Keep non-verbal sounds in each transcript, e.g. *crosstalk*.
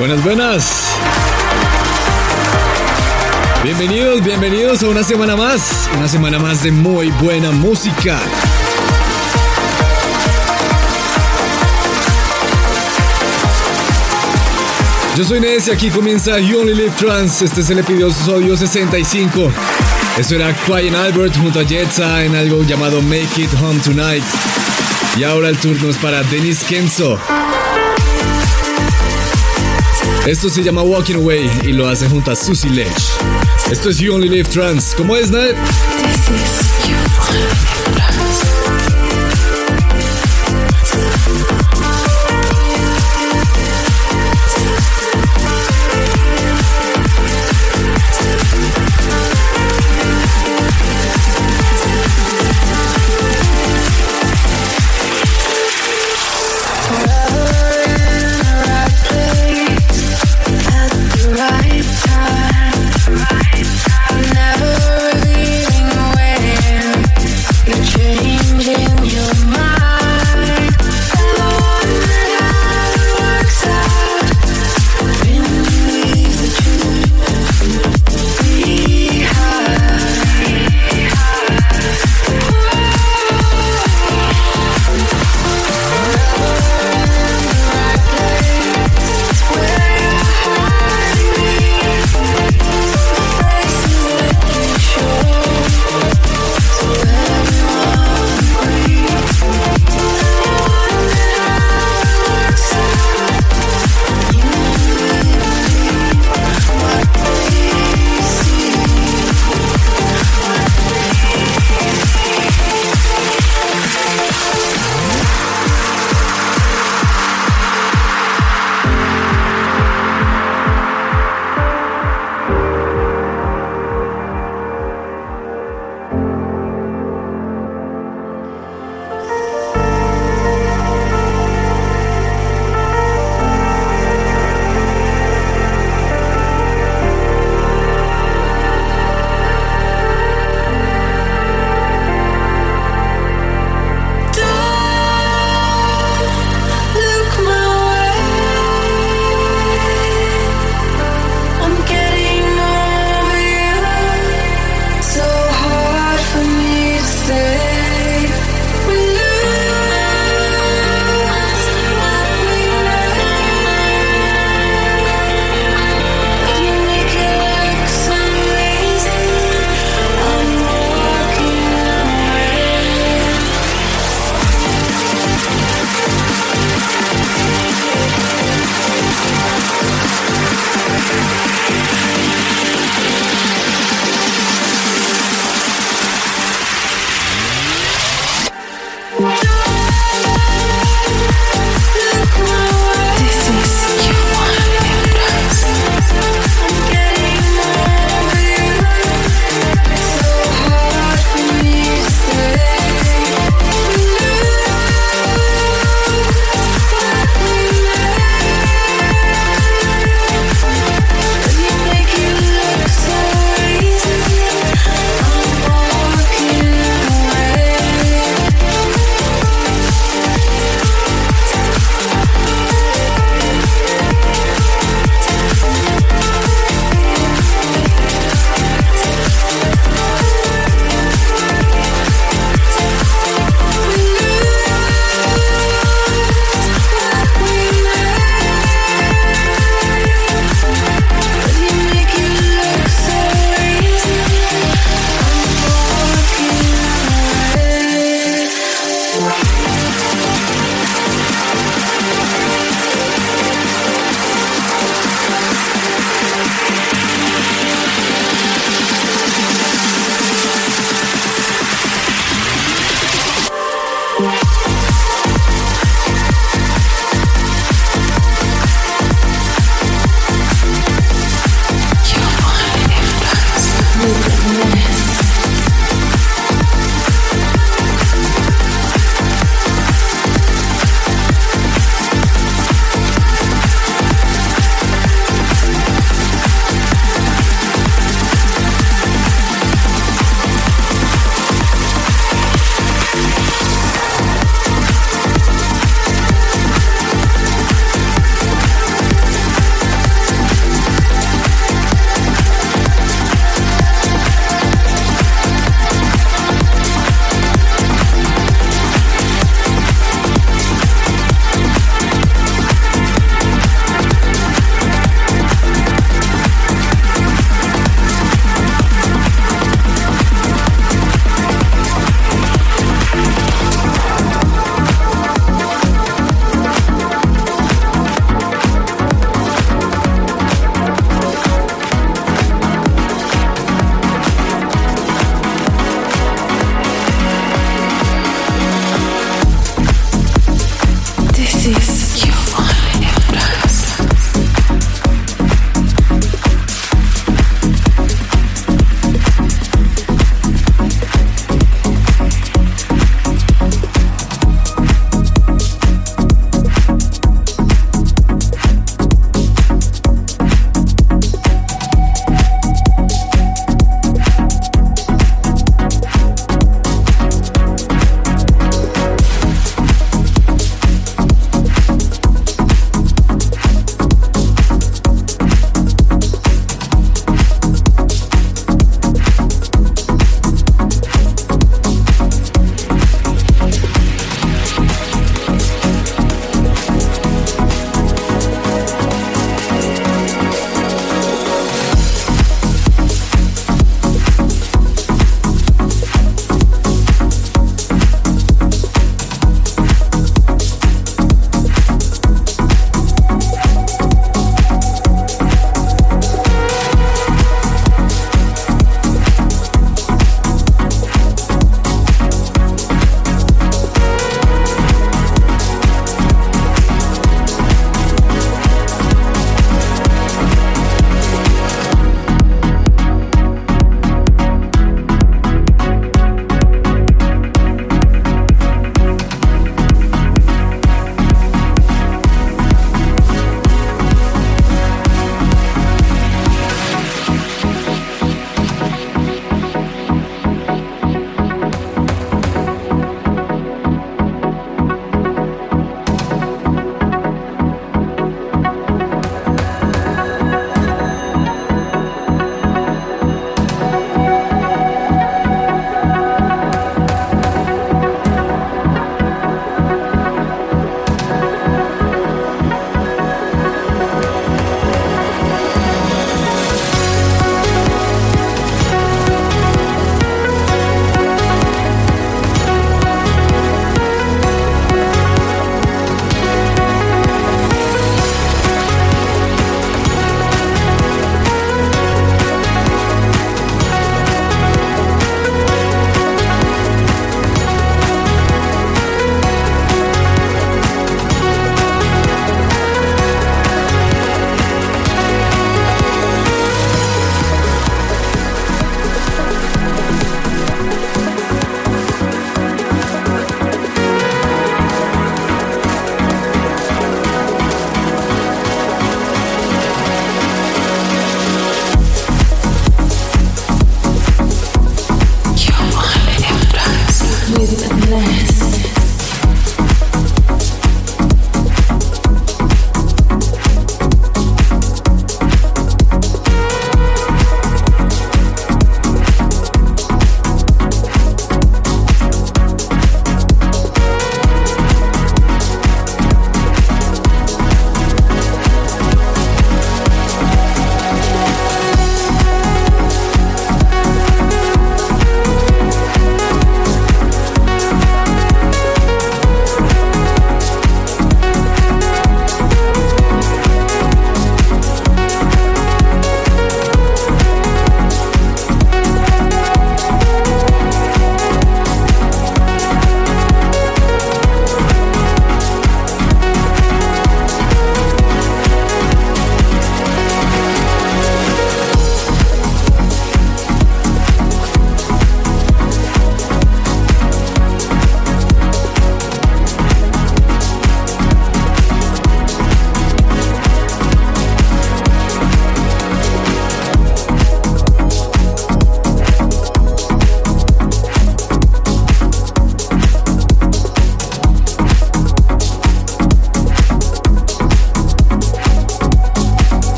buenas. Bienvenidos, bienvenidos a una semana más, una semana más de muy buena música. Yo soy Ness y aquí comienza You Only Live Trans. Este es el episodio 65. Eso era Quiet Albert junto a Jetsa en algo llamado Make It Home Tonight. Y ahora el turno es para Denis Kenzo. Esto se llama Walking Away y lo hace junto a Susie Ledge. Esto es You Only Live Trans. ¿Cómo es, Ned?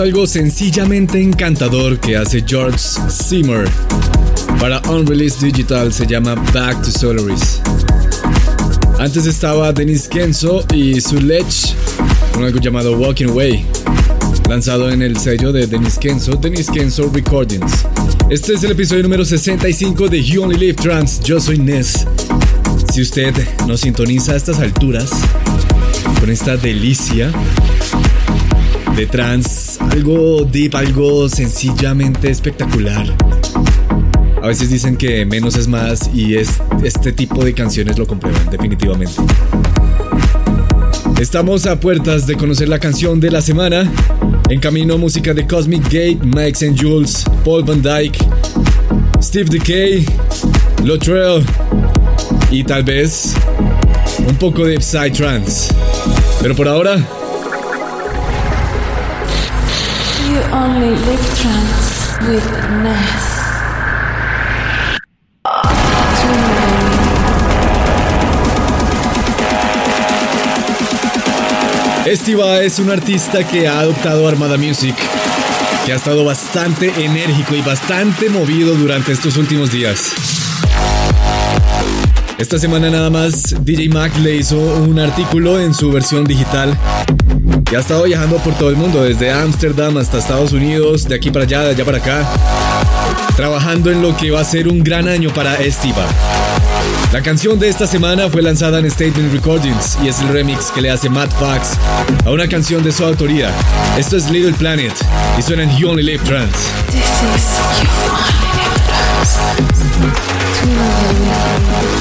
Algo sencillamente encantador que hace George Zimmer. Para Unreleased Digital se llama Back to Solaris. Antes estaba Dennis Kenzo y Suledge con algo llamado Walking Away, lanzado en el sello de Dennis Kenzo, Dennis Kenzo Recordings. Este es el episodio número 65 de You Only Live Trans. Yo soy Ness. Si usted nos sintoniza a estas alturas, con esta delicia de trans, algo deep, algo sencillamente espectacular. A veces dicen que menos es más y es, este tipo de canciones lo comprueban definitivamente. Estamos a puertas de conocer la canción de la semana. En camino música de Cosmic Gate, Mike and Jules, Paul Van Dyke, Steve Decay, Lotrell y tal vez un poco de Psytrance. Pero por ahora... only live trance with Ness. Estiva es un artista que ha adoptado Armada Music, que ha estado bastante enérgico y bastante movido durante estos últimos días. Esta semana nada más DJ Mac le hizo un artículo en su versión digital y ha estado viajando por todo el mundo, desde Ámsterdam hasta Estados Unidos, de aquí para allá, de allá para acá, trabajando en lo que va a ser un gran año para Estiva. La canción de esta semana fue lanzada en Statement Recordings y es el remix que le hace Matt Fox a una canción de su autoría. Esto es Little Planet y suena en You Only Live is You Only Live Trance.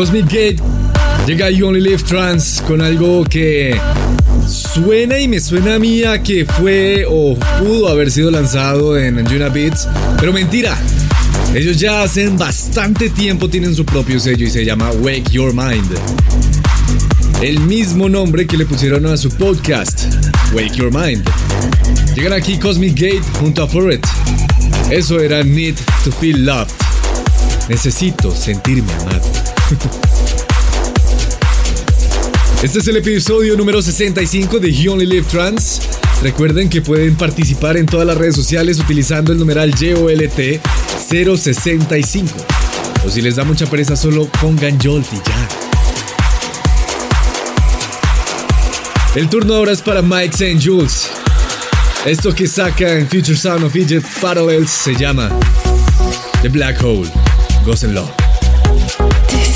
Cosmic Gate llega You Only Live Trans con algo que suena y me suena a mí que fue o pudo haber sido lanzado en Anjuna Beats, pero mentira. Ellos ya hacen bastante tiempo tienen su propio sello y se llama Wake Your Mind. El mismo nombre que le pusieron a su podcast, Wake Your Mind. Llegan aquí Cosmic Gate junto a Forret. Eso era Need to Feel Loved. Necesito sentirme amado. Este es el episodio número 65 de You Only Live Trans. Recuerden que pueden participar en todas las redes sociales utilizando el numeral YOLT 065. O si les da mucha pereza, solo pongan Jolt y ya. El turno ahora es para Mike St. Jules. Esto que saca en Future Sound of Egypt Parallels se llama The Black Hole. Gócenlo.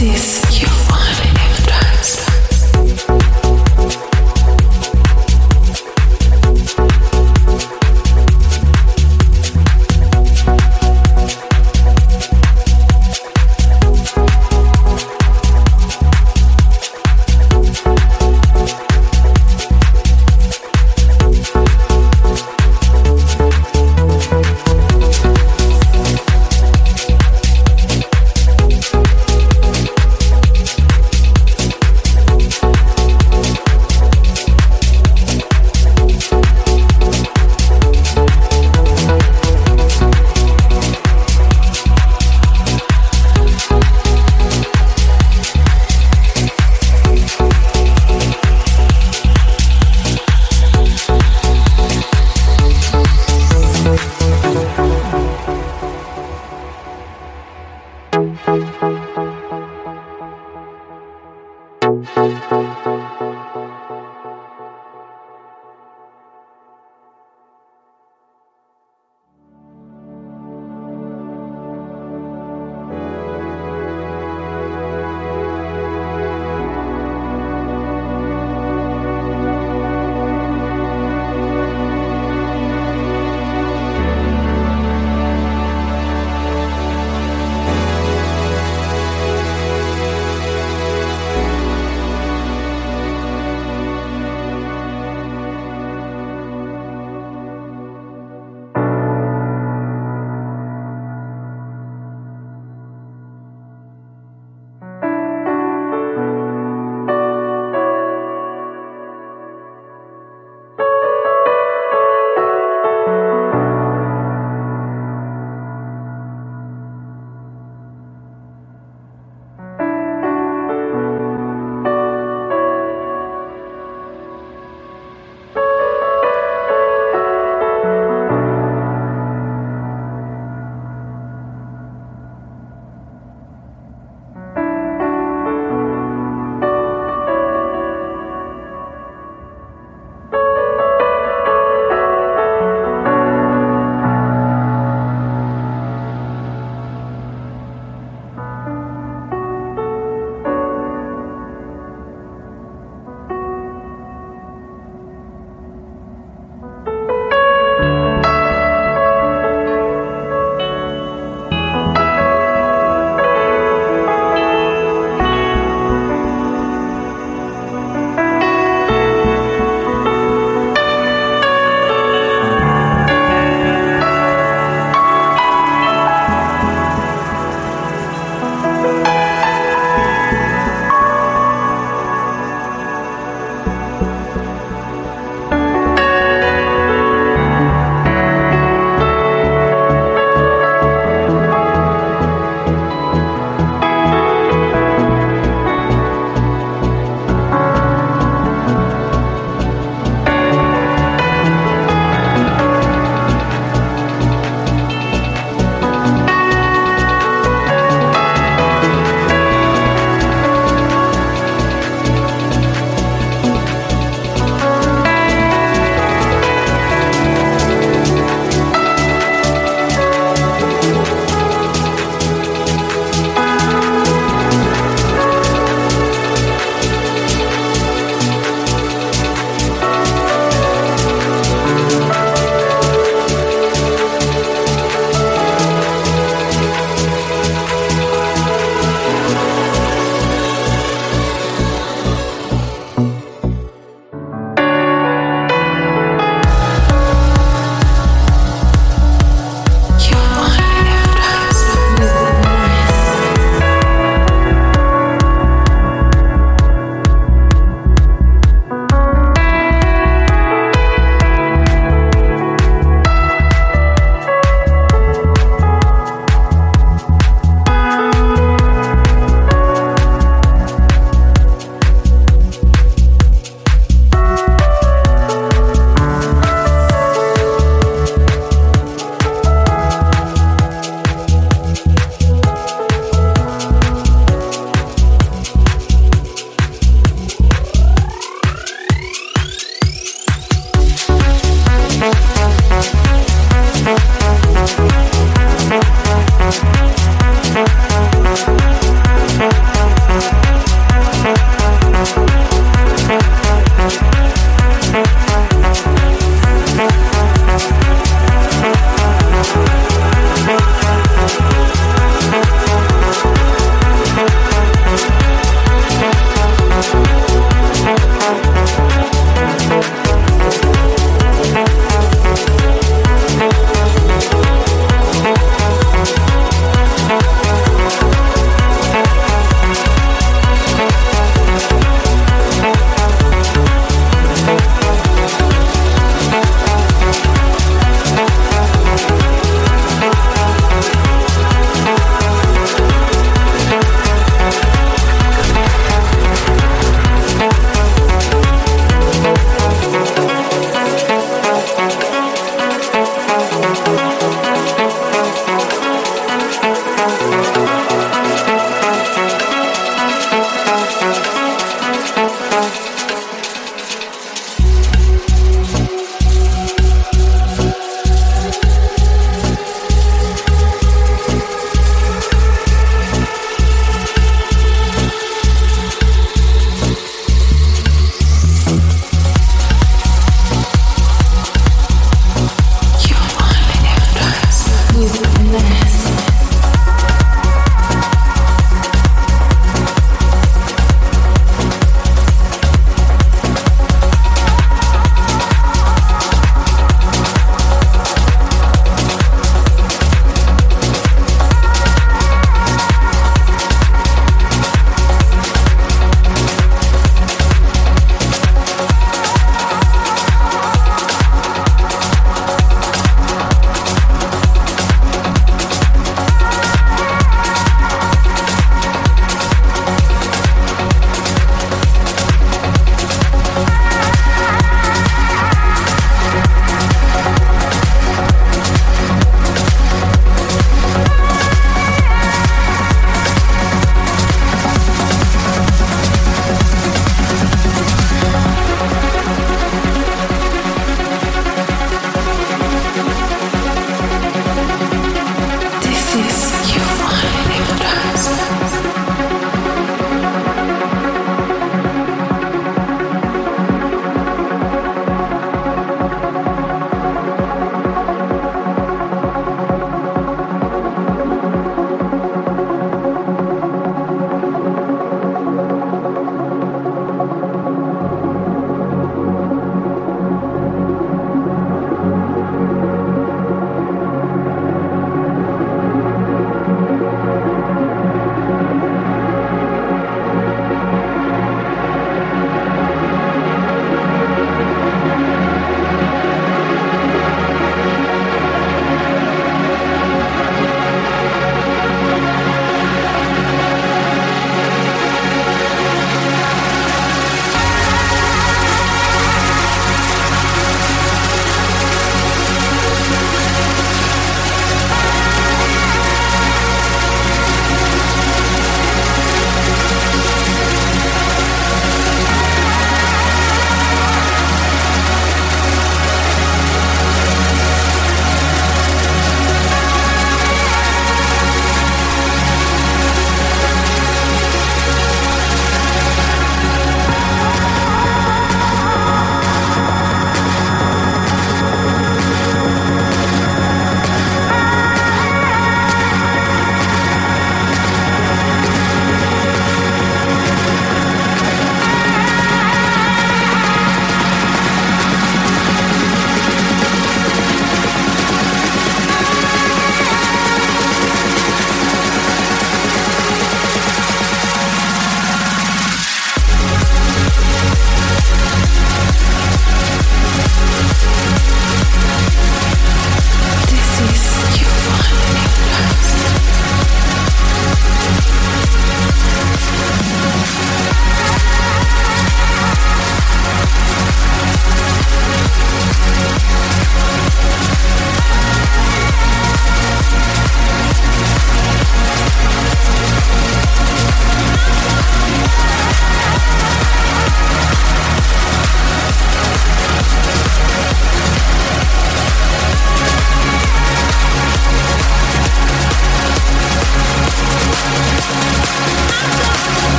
This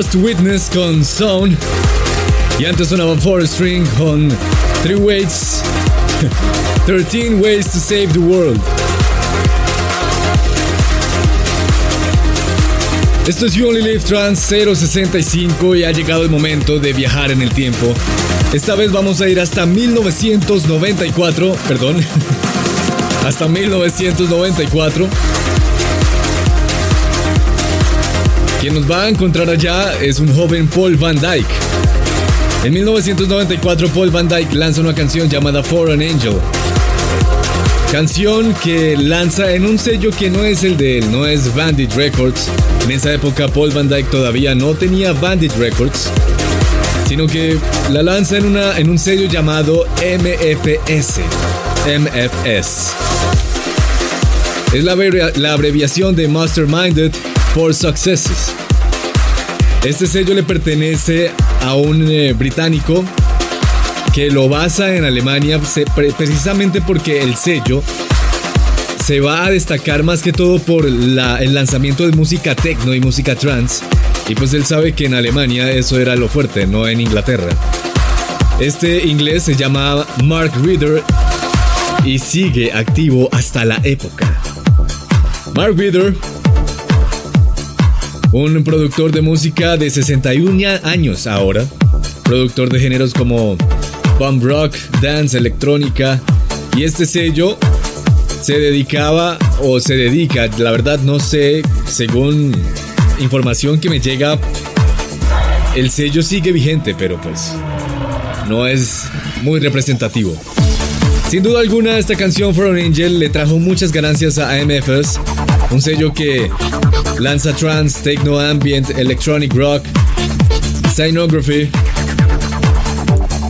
Lost Witness con Zone. Y antes sonaba Four String con Three Ways. *laughs* 13 Ways to Save the World. Esto es You Only Live Trans 065 y ha llegado el momento de viajar en el tiempo. Esta vez vamos a ir hasta 1994, perdón, *laughs* hasta 1994. Quien nos va a encontrar allá es un joven Paul Van Dyke. En 1994 Paul Van Dyke lanza una canción llamada For an Angel. Canción que lanza en un sello que no es el de él, no es Bandit Records. En esa época Paul Van Dyke todavía no tenía Bandit Records, sino que la lanza en, una, en un sello llamado MFS. MFS. Es la abreviación de Masterminded for Successes. Este sello le pertenece a un eh, británico que lo basa en Alemania precisamente porque el sello se va a destacar más que todo por el lanzamiento de música techno y música trance. Y pues él sabe que en Alemania eso era lo fuerte, no en Inglaterra. Este inglés se llama Mark Reader y sigue activo hasta la época. Mark Reader, un productor de música de 61 años ahora, productor de géneros como bump rock, dance, electrónica, y este sello se dedicaba o se dedica, la verdad no sé, según información que me llega, el sello sigue vigente, pero pues no es muy representativo. Sin duda alguna, esta canción For an Angel le trajo muchas ganancias a AMFS, un sello que lanza trance, techno ambient, electronic rock, scenography.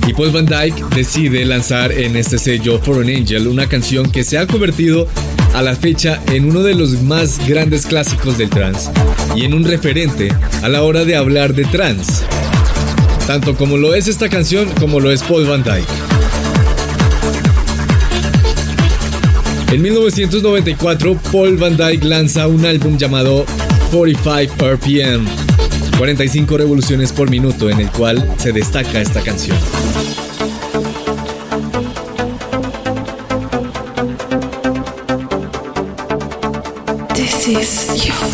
Y Paul Van Dyke decide lanzar en este sello For an Angel una canción que se ha convertido a la fecha en uno de los más grandes clásicos del trance y en un referente a la hora de hablar de trance, tanto como lo es esta canción como lo es Paul Van Dyke. En 1994, Paul Van Dyke lanza un álbum llamado 45 RPM, 45 revoluciones por minuto, en el cual se destaca esta canción. This is your.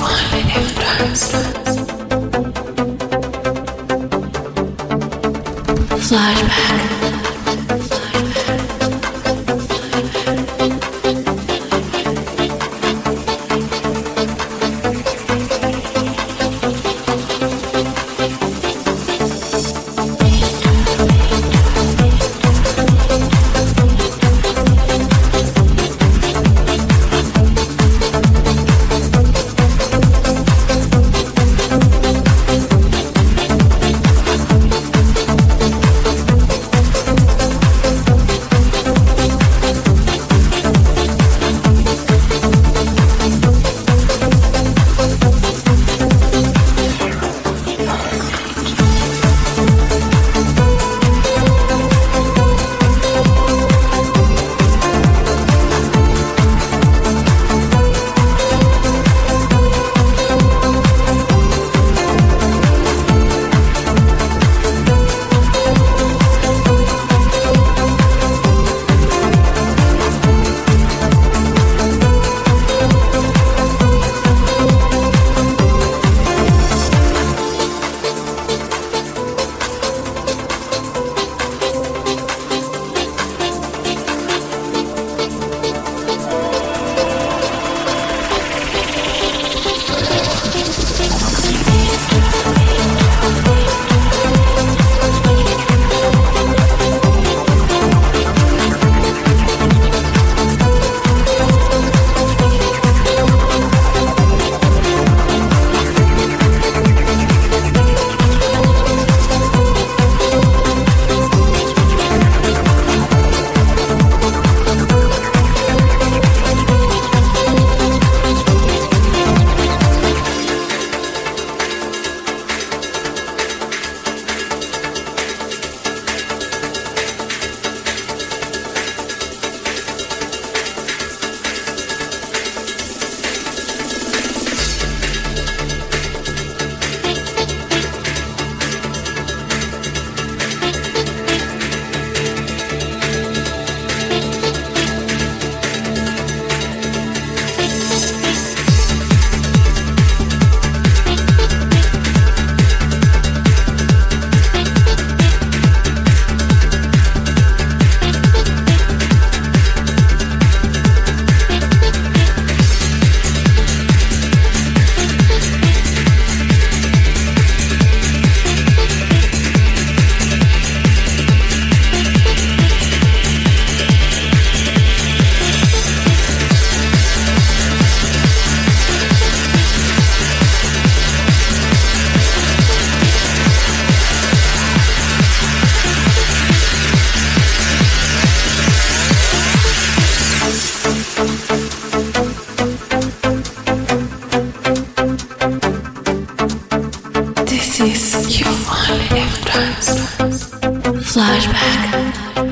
Flashback. You you only ever times. Flashback.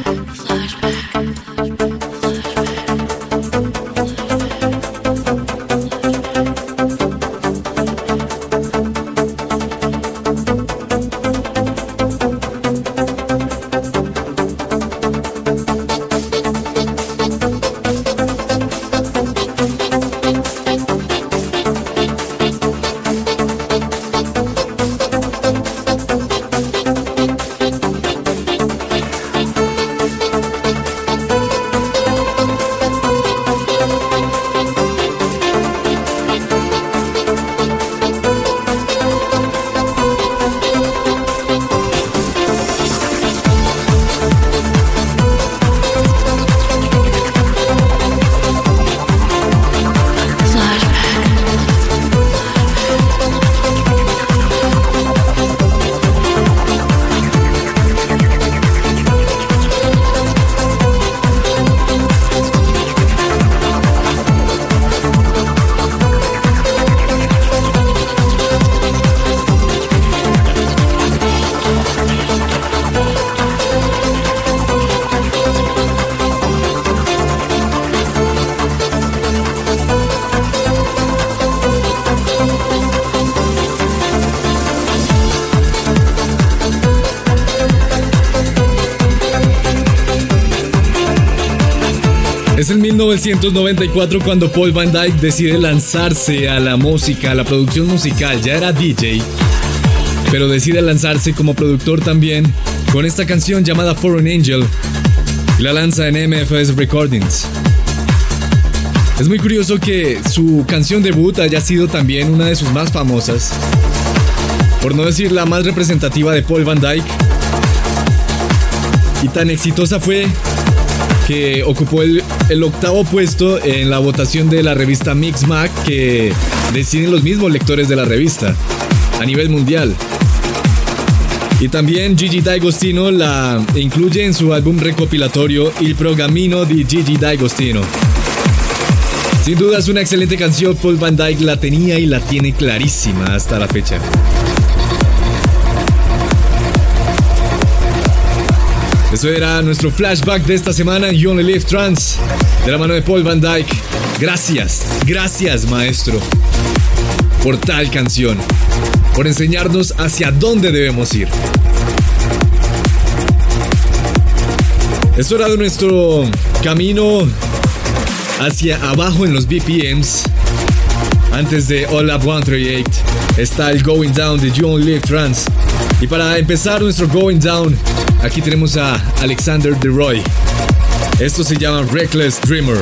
1994 cuando Paul Van Dyke decide lanzarse a la música, a la producción musical. Ya era DJ, pero decide lanzarse como productor también con esta canción llamada Foreign Angel y la lanza en MFS Recordings. Es muy curioso que su canción debut haya sido también una de sus más famosas, por no decir la más representativa de Paul Van Dyke. Y tan exitosa fue que ocupó el, octavo puesto en la votación de la revista Mixmag que deciden los mismos lectores de la revista a nivel mundial. Y también Gigi D'Agostino la incluye en su álbum recopilatorio Il Programino di Gigi D'Agostino. Sin duda es una excelente canción, Paul Van Dyke la tenía y la tiene clarísima hasta la fecha. Eso era nuestro flashback de esta semana You Only Live Trans, de la mano de Paul Van Dyke. Gracias, gracias maestro, por tal canción, por enseñarnos hacia dónde debemos ir. Es hora de nuestro camino hacia abajo en los BPMs. Antes de All Up 138 está el Going Down de You Only Live Trans. Y para empezar nuestro Going Down, Aquí tenemos a Alexander DeRoy. Esto se llama Reckless Dreamer.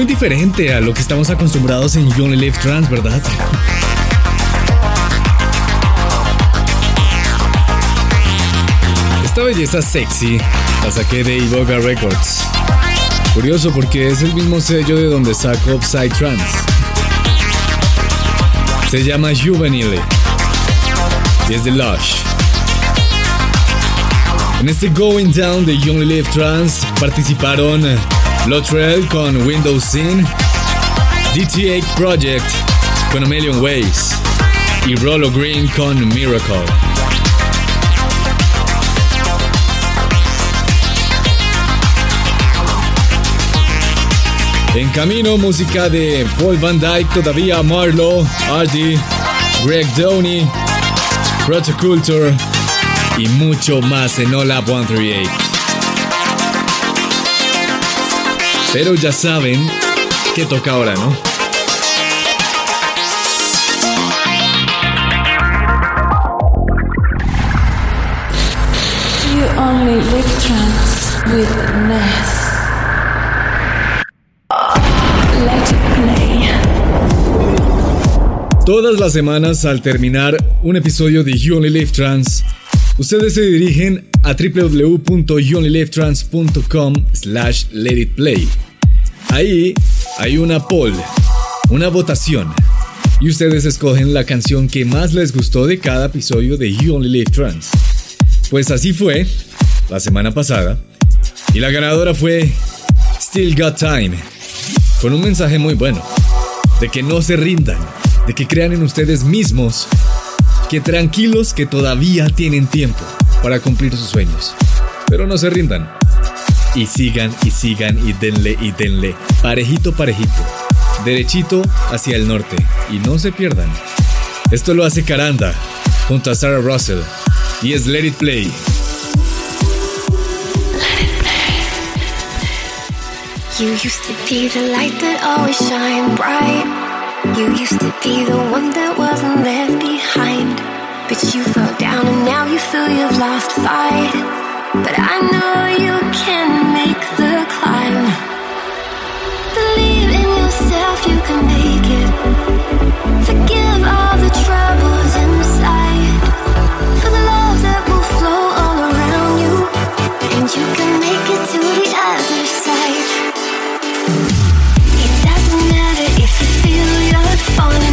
Muy diferente a lo que estamos acostumbrados en You Only Live Trans, ¿verdad? Esta belleza sexy la saqué de Iboga Records. Curioso porque es el mismo sello de donde saco Upside Trans. Se llama Juvenile y es de Lush. En este Going Down de You Only Live Trans participaron Lotrell con Windows Scene, DT8 Project con A Million Ways y Rollo Green con Miracle. En camino, música de Paul Van Dyke, todavía Marlowe, Artie, Greg Downey, Protoculture y mucho más en Hola 138. Pero ya saben qué toca ahora, ¿no? You only with Ness. Let it play. Todas las semanas al terminar un episodio de You Only Live Trans, ustedes se dirigen a www.youonlylivetrans.com slash let it play. Ahí hay una poll, una votación, y ustedes escogen la canción que más les gustó de cada episodio de You Only Live Trans. Pues así fue la semana pasada, y la ganadora fue Still Got Time, con un mensaje muy bueno, de que no se rindan, de que crean en ustedes mismos, que tranquilos que todavía tienen tiempo para cumplir sus sueños, pero no se rindan. Y sigan y sigan y denle y denle, parejito parejito, derechito hacia el norte, y no se pierdan. Esto lo hace Caranda, junto a Sarah Russell, y es Let It Play. You used to be the light that always shine bright. You used to be the one that wasn't left behind. But you fell down and now you feel you've lost fight. But I know you can make the climb. Believe in yourself, you can make it. Forgive all the troubles inside. For the love that will flow all around you. And you can make it to on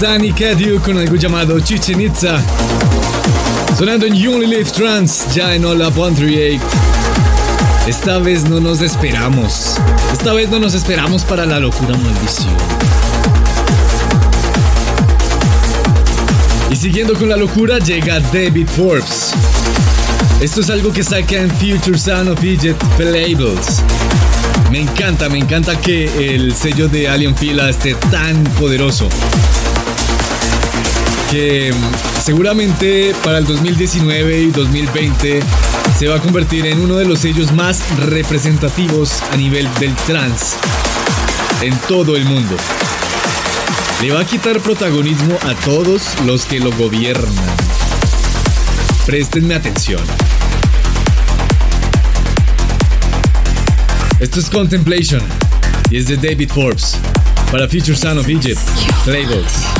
Danny Cadiu con algo llamado Chichen Itza. Sonando en You Only Live Trans, ya en Up 138. Esta vez no nos esperamos. Esta vez no nos esperamos para la locura maldición. Y siguiendo con la locura llega David Forbes. Esto es algo que saca en Future Sound of Egypt Labels. Me encanta, me encanta que el sello de Alien Fila esté tan poderoso. Que mm, seguramente para el 2019 y 2020 se va a convertir en uno de los sellos más representativos a nivel del trans en todo el mundo. Le va a quitar protagonismo a todos los que lo gobiernan. Préstenme atención. Esto es Contemplation y es de David Forbes para Future Son of Egypt, Labels.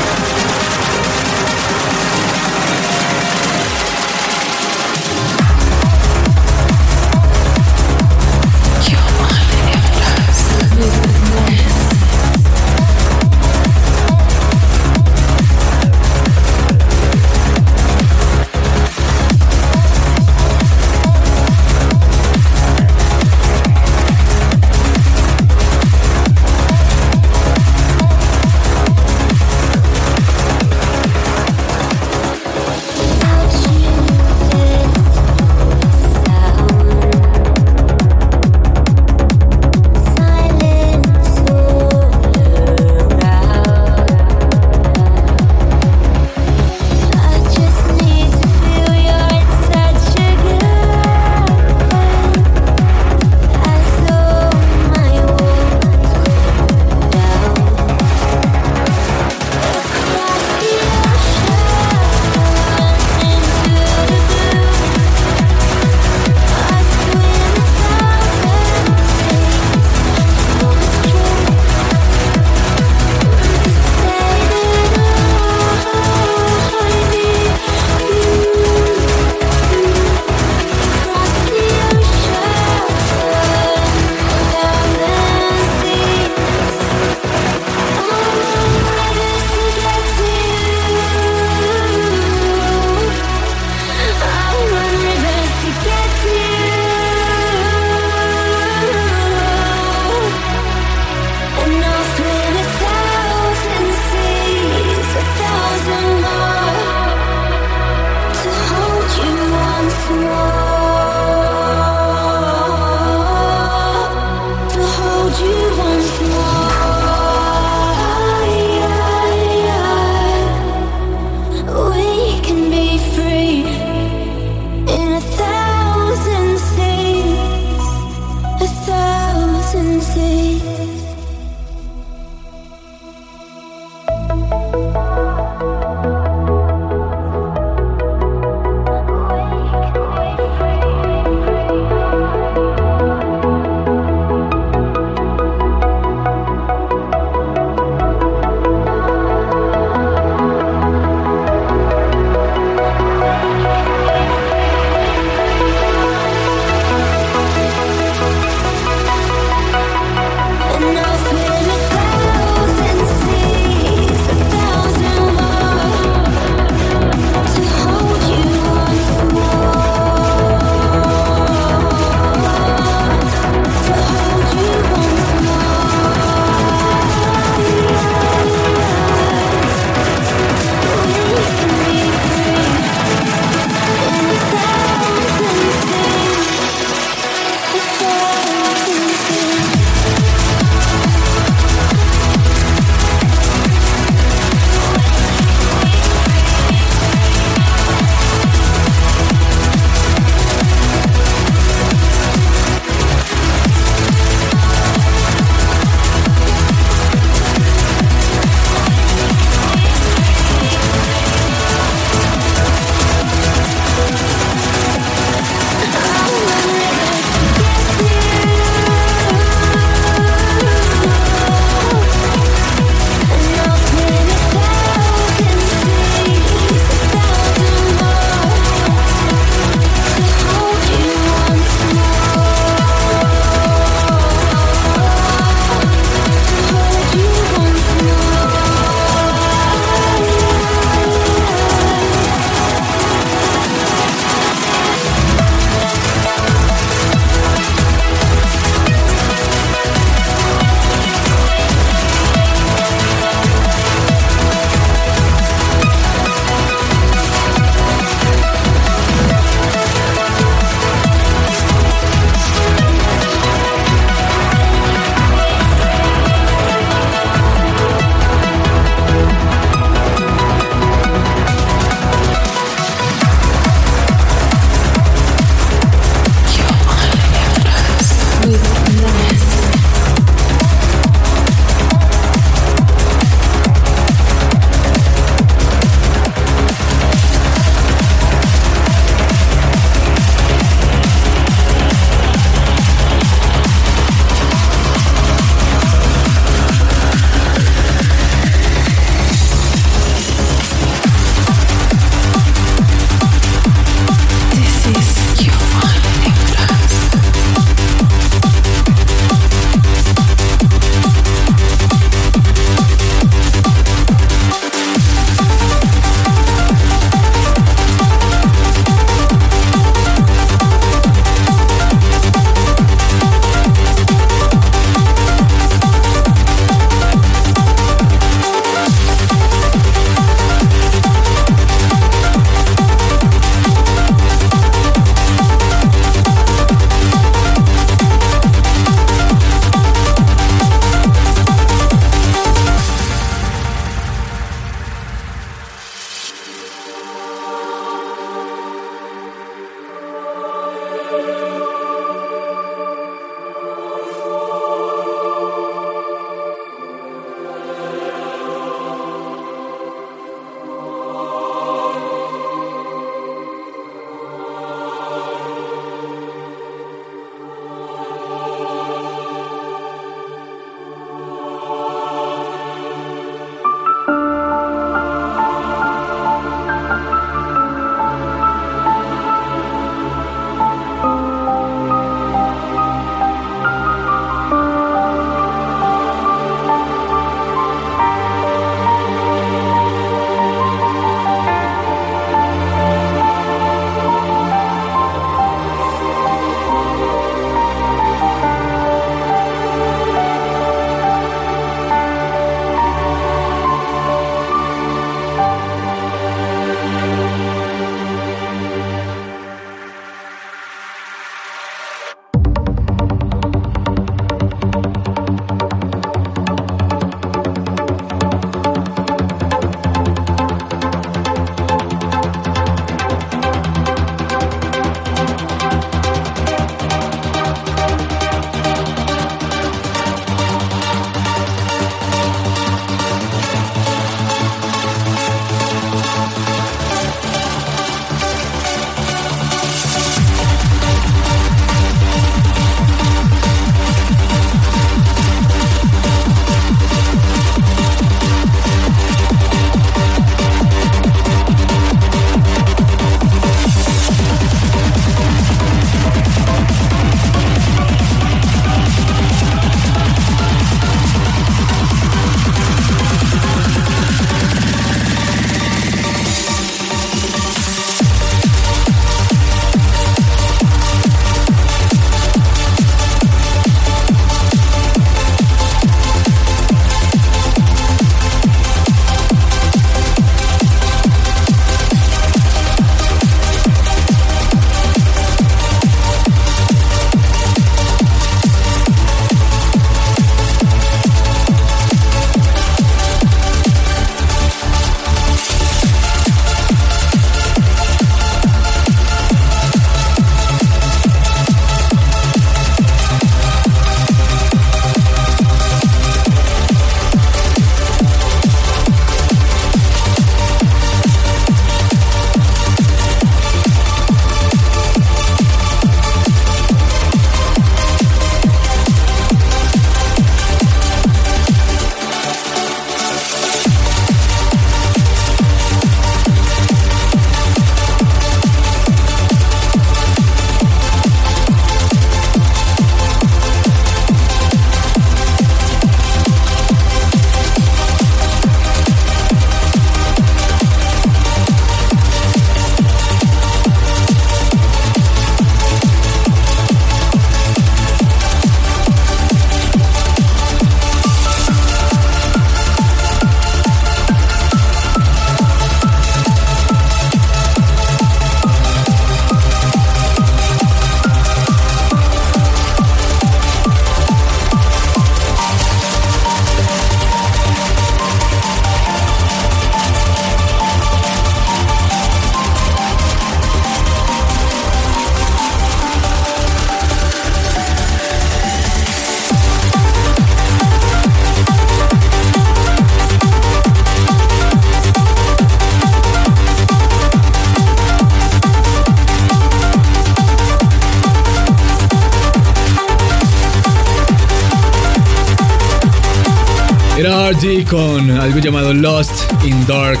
Con algo llamado Lost in Dark,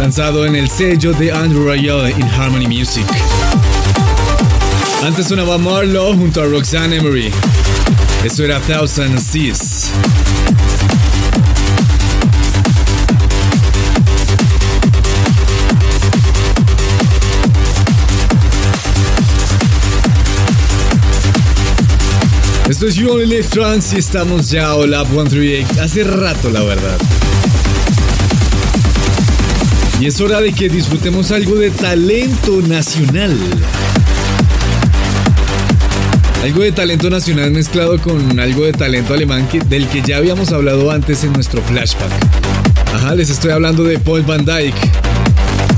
lanzado en el sello de Andrew Rayel in Harmony Music. Antes sonaba Marlowe junto a Roxanne Emery. Esto era Thousand Seas. Esto es You Only y estamos ya Lab 138 hace rato, la verdad. Y es hora de que disfrutemos algo de talento nacional. Algo de talento nacional mezclado con algo de talento alemán del que ya habíamos hablado antes en nuestro flashback. Ajá, les estoy hablando de Paul Van Dyke.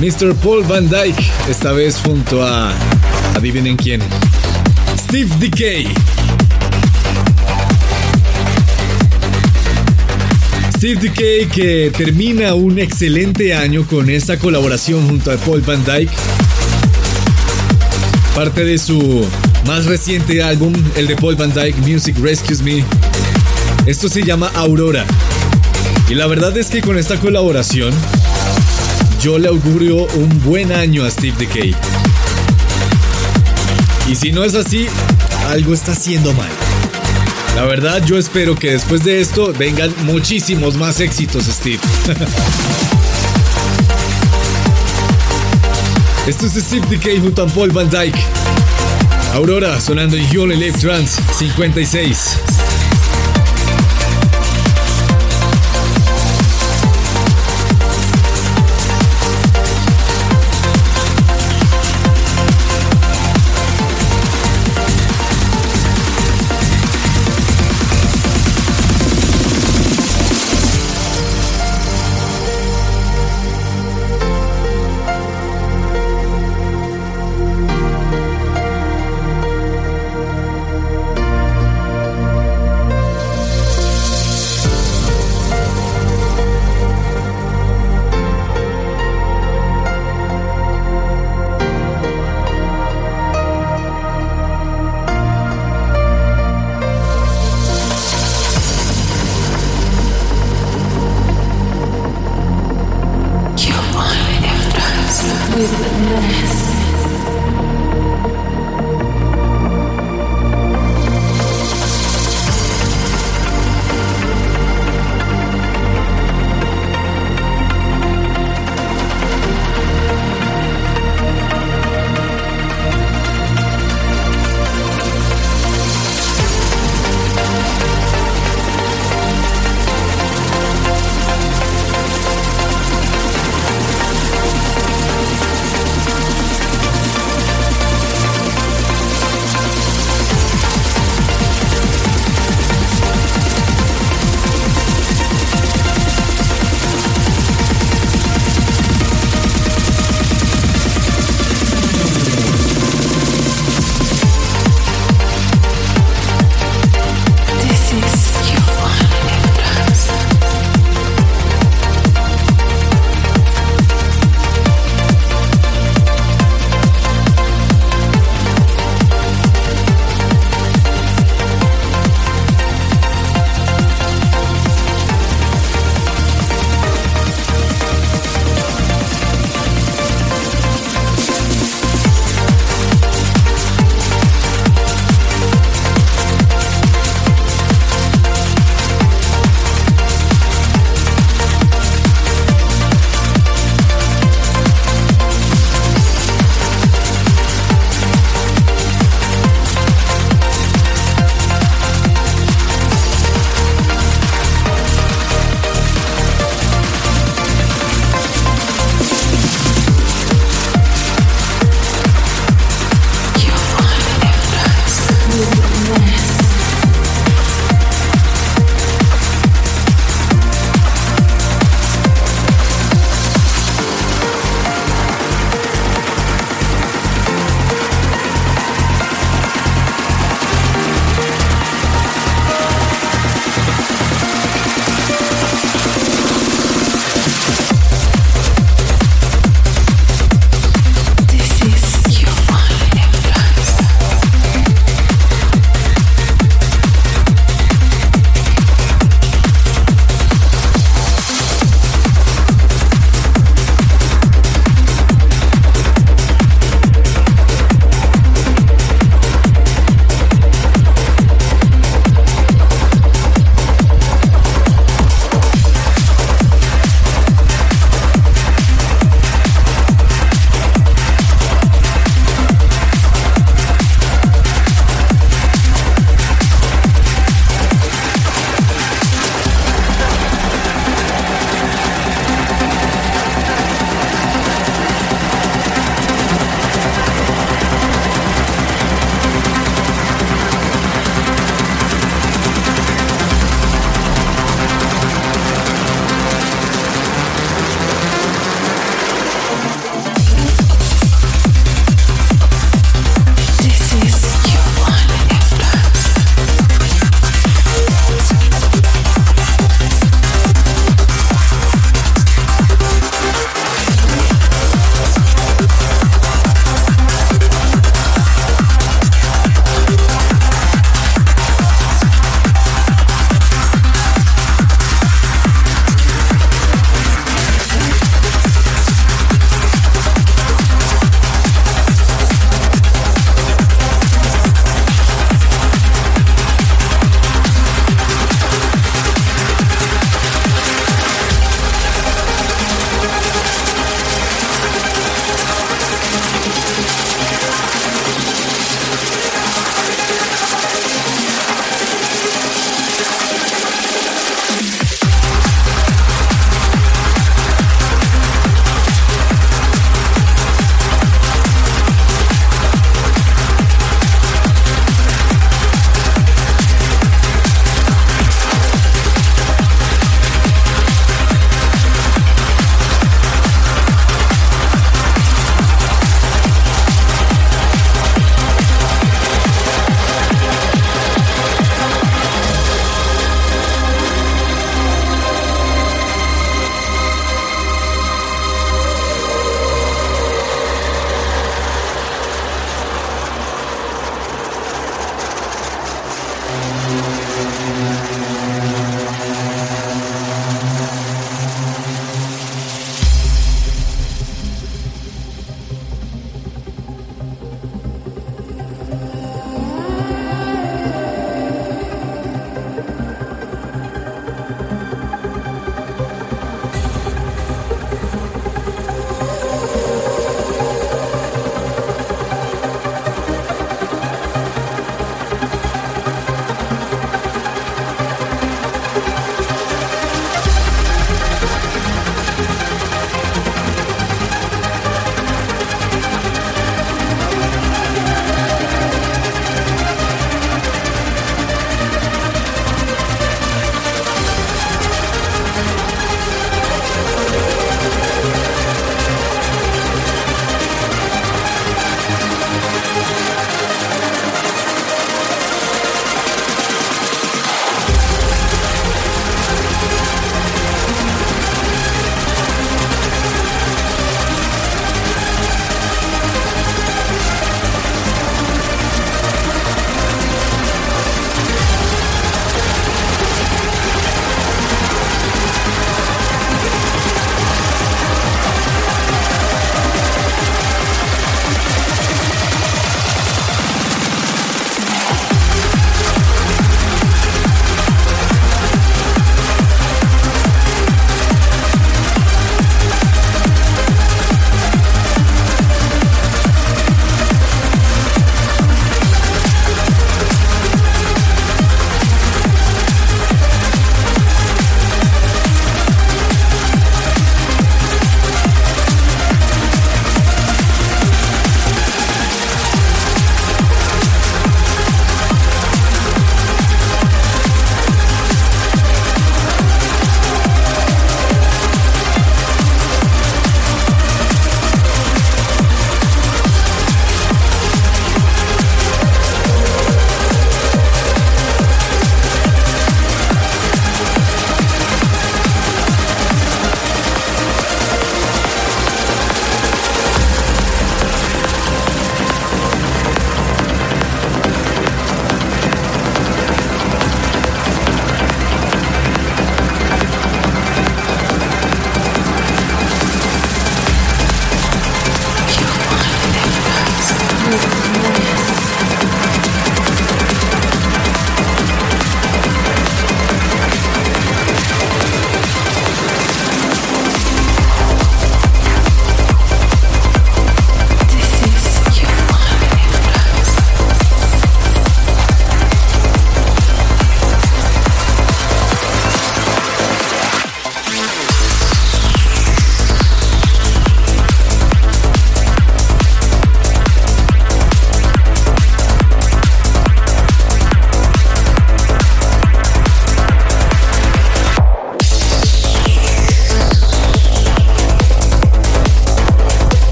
Mr. Paul Van Dyke, esta vez junto a... Adivinen quién. Steve Decay. Steve Decay que termina un excelente año con esta colaboración junto a Paul Van Dyke. Parte de su más reciente álbum, el de Paul Van Dyke, Music Rescues Me. Esto se llama Aurora. Y la verdad es que con esta colaboración yo le augurio un buen año a Steve Decay. Y si no es así, algo está haciendo mal. La verdad, yo espero que después de esto vengan muchísimos más éxitos, Steve. *laughs* Esto es Steve Decay junto a Paul Van Dyke. Aurora sonando en Only Live Trans 56.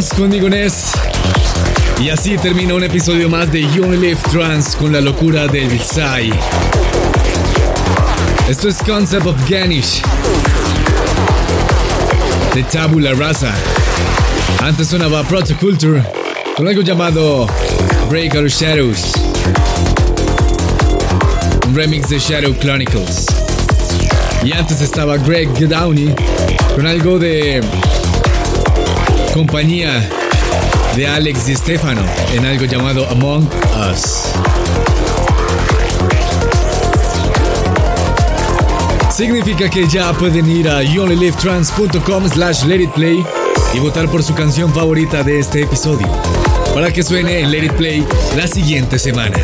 Trans conmigo Ness. Y así termina un episodio más de You Live Trans con la locura del Visay. Esto es Concept of Ganish de Tabula Rasa. Antes sonaba Protoculture con algo llamado Break Our Shadows. Un remix de Shadow Chronicles. Y antes estaba Greg Downey con algo de compañía de Alex Di Stefano en algo llamado Among Us. Significa que ya pueden ir a youonlylivetrans.com slash letitplay y votar por su canción favorita de este episodio para que suene en Let It Play la siguiente semana.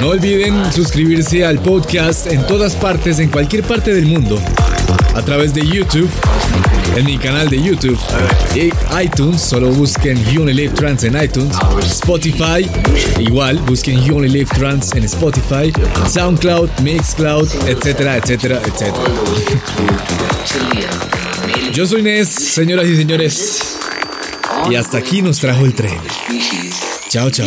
No olviden suscribirse al podcast en todas partes, en cualquier parte del mundo, a través de YouTube, en mi canal de YouTube, iTunes, solo busquen You Only Live Trans en iTunes, Spotify, igual, busquen You Only Live Trans en Spotify, SoundCloud, Mixcloud, etcétera, etcétera, etcétera. Yo soy Nes, señoras y señores, y hasta aquí nos trajo el tren. Chao, chao.